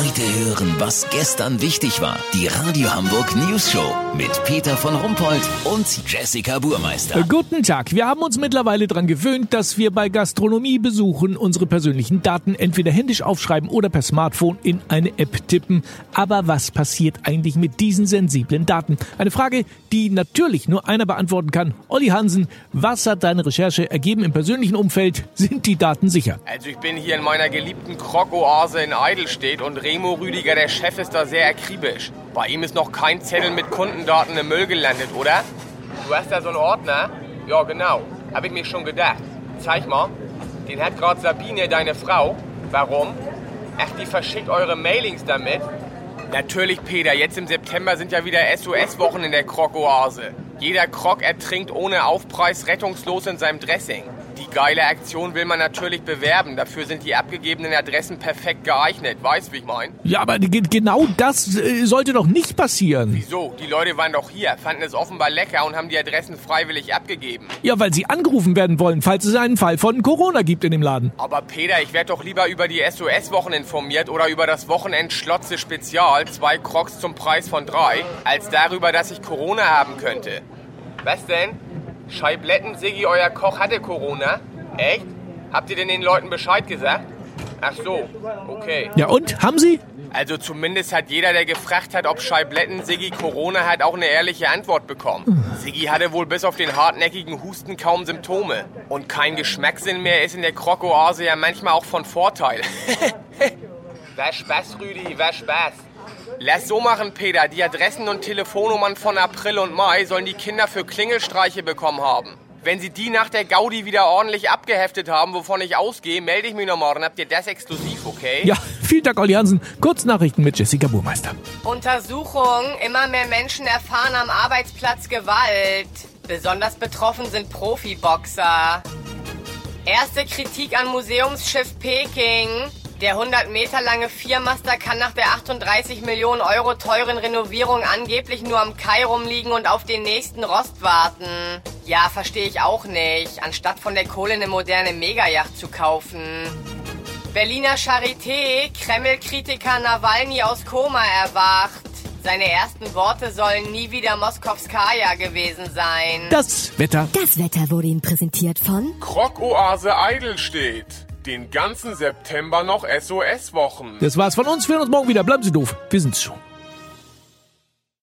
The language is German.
Heute hören, was gestern wichtig war. Die Radio Hamburg News Show mit Peter von Rumpold und Jessica Burmeister. Guten Tag. Wir haben uns mittlerweile daran gewöhnt, dass wir bei Gastronomiebesuchen unsere persönlichen Daten entweder händisch aufschreiben oder per Smartphone in eine App tippen. Aber was passiert eigentlich mit diesen sensiblen Daten? Eine Frage, die natürlich nur einer beantworten kann. Olli Hansen, was hat deine Recherche ergeben im persönlichen Umfeld? Sind die Daten sicher? Also ich bin hier in meiner geliebten Krog-Oase in Eidelstedt und Remo Rüdiger, der Chef, ist da sehr akribisch. Bei ihm ist noch kein Zettel mit Kundendaten im Müll gelandet, oder? Du hast da so einen Ordner? Ja, genau. Hab ich mir schon gedacht. Zeig mal. Den hat gerade Sabine, deine Frau. Warum? Ach, die verschickt eure Mailings damit? Natürlich, Peter. Jetzt im September sind ja wieder SOS-Wochen in der Krog-Oase. Jeder Krog ertrinkt ohne Aufpreis rettungslos in seinem Dressing. Die geile Aktion will man natürlich bewerben. Dafür sind die abgegebenen Adressen perfekt geeignet. Weißt, wie ich mein? Ja, aber ge- genau das äh, sollte doch nicht passieren. Wieso? Die Leute waren doch hier, fanden es offenbar lecker und haben die Adressen freiwillig abgegeben. Ja, weil sie angerufen werden wollen, falls es einen Fall von Corona gibt in dem Laden. Aber Peter, ich werde doch lieber über die SOS-Wochen informiert oder über das Wochenend Schlotze Spezial, zwei Crocs zum Preis von drei, als darüber, dass ich Corona haben könnte. Was denn? Scheibletten, Siggi, euer Koch hatte Corona? Echt? Habt ihr denn den Leuten Bescheid gesagt? Ach so, okay. Ja und? Haben sie? Also zumindest hat jeder, der gefragt hat, ob Scheibletten Siggi Corona hat, auch eine ehrliche Antwort bekommen. Siggi hatte wohl bis auf den hartnäckigen Husten kaum Symptome. Und kein Geschmackssinn mehr ist in der Krokoase ja manchmal auch von Vorteil. war Spaß, Rüdi, war Spaß. Lass so machen, Peter. Die Adressen und Telefonnummern von April und Mai sollen die Kinder für Klingelstreiche bekommen haben. Wenn sie die nach der Gaudi wieder ordentlich abgeheftet haben, wovon ich ausgehe, melde ich mich noch morgen. Habt ihr das exklusiv, okay? Ja, vielen Dank, Olli Hansen. Kurznachrichten mit Jessica Burmeister. Untersuchung. Immer mehr Menschen erfahren am Arbeitsplatz Gewalt. Besonders betroffen sind Profiboxer. Erste Kritik an Museumsschiff Peking. Der 100 Meter lange Viermaster kann nach der 38 Millionen Euro teuren Renovierung angeblich nur am Kai rumliegen und auf den nächsten Rost warten. Ja, verstehe ich auch nicht. Anstatt von der Kohle eine moderne Megayacht zu kaufen. Berliner Charité, Kreml-Kritiker Nawalny aus Koma erwacht. Seine ersten Worte sollen nie wieder Moskowskaja gewesen sein. Das Wetter. Das Wetter wurde Ihnen präsentiert von Krog-Oase Eidelstedt. Den ganzen September noch SOS-Wochen. Das war's von uns. Wir hören uns morgen wieder. Bleiben Sie doof. Wir sind's schon.